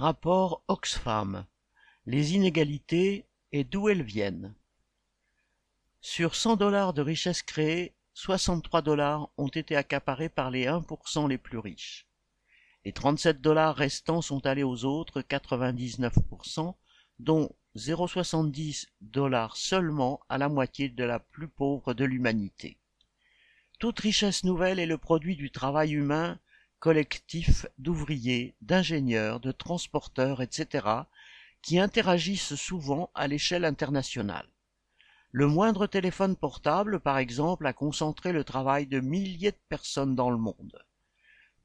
Rapport Oxfam Les inégalités et d'où elles viennent. Sur 100 dollars de richesse créée, 63 dollars ont été accaparés par les 1% les plus riches. Les 37 dollars restants sont allés aux autres 99%, dont 0,70 dollars seulement à la moitié de la plus pauvre de l'humanité. Toute richesse nouvelle est le produit du travail humain collectif d'ouvriers, d'ingénieurs, de transporteurs, etc., qui interagissent souvent à l'échelle internationale. Le moindre téléphone portable, par exemple, a concentré le travail de milliers de personnes dans le monde.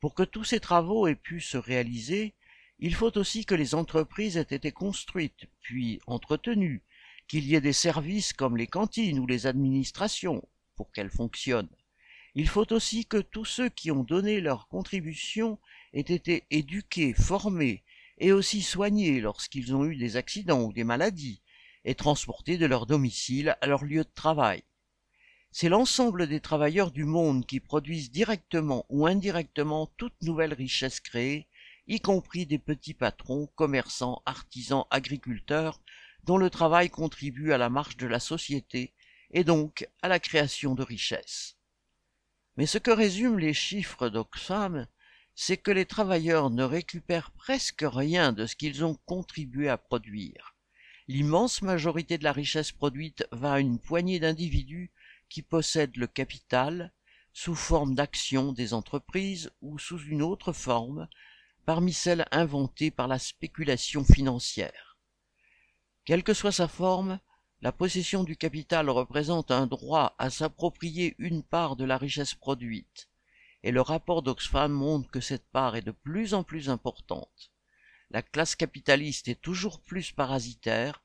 Pour que tous ces travaux aient pu se réaliser, il faut aussi que les entreprises aient été construites, puis entretenues, qu'il y ait des services comme les cantines ou les administrations pour qu'elles fonctionnent. Il faut aussi que tous ceux qui ont donné leur contribution aient été éduqués, formés et aussi soignés lorsqu'ils ont eu des accidents ou des maladies, et transportés de leur domicile à leur lieu de travail. C'est l'ensemble des travailleurs du monde qui produisent directement ou indirectement toute nouvelle richesse créée, y compris des petits patrons, commerçants, artisans, agriculteurs, dont le travail contribue à la marche de la société et donc à la création de richesses. Mais ce que résument les chiffres d'Oxfam, c'est que les travailleurs ne récupèrent presque rien de ce qu'ils ont contribué à produire. L'immense majorité de la richesse produite va à une poignée d'individus qui possèdent le capital, sous forme d'actions des entreprises ou sous une autre forme, parmi celles inventées par la spéculation financière. Quelle que soit sa forme, la possession du capital représente un droit à s'approprier une part de la richesse produite, et le rapport d'Oxfam montre que cette part est de plus en plus importante. La classe capitaliste est toujours plus parasitaire,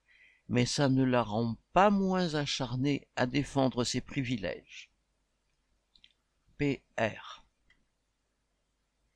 mais ça ne la rend pas moins acharnée à défendre ses privilèges. PR